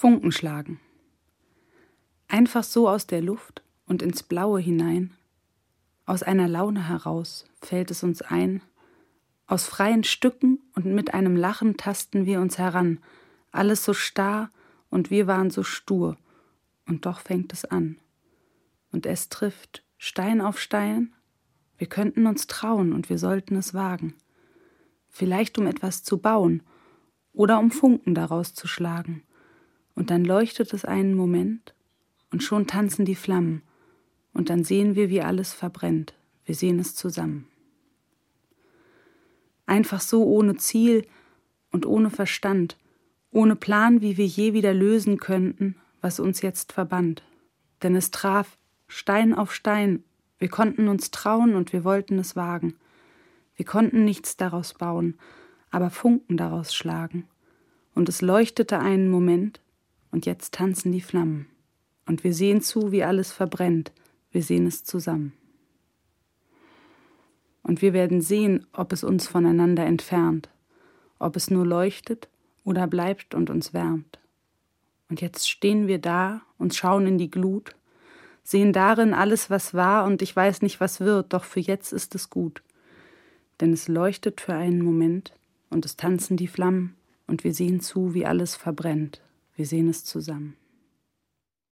Funken schlagen. Einfach so aus der Luft und ins Blaue hinein, aus einer Laune heraus fällt es uns ein, aus freien Stücken und mit einem Lachen tasten wir uns heran, alles so starr und wir waren so stur, und doch fängt es an. Und es trifft Stein auf Stein, wir könnten uns trauen und wir sollten es wagen. Vielleicht um etwas zu bauen oder um Funken daraus zu schlagen und dann leuchtet es einen Moment und schon tanzen die Flammen und dann sehen wir, wie alles verbrennt. Wir sehen es zusammen. Einfach so ohne Ziel und ohne Verstand, ohne Plan, wie wir je wieder lösen könnten, was uns jetzt verband. Denn es traf Stein auf Stein, wir konnten uns trauen und wir wollten es wagen. Wir konnten nichts daraus bauen, aber Funken daraus schlagen. Und es leuchtete einen Moment, und jetzt tanzen die Flammen. Und wir sehen zu, wie alles verbrennt. Wir sehen es zusammen. Und wir werden sehen, ob es uns voneinander entfernt, ob es nur leuchtet oder bleibt und uns wärmt. Und jetzt stehen wir da und schauen in die Glut, sehen darin alles, was war, und ich weiß nicht, was wird, doch für jetzt ist es gut. Denn es leuchtet für einen Moment, und es tanzen die Flammen, und wir sehen zu, wie alles verbrennt. Wir sehen es zusammen.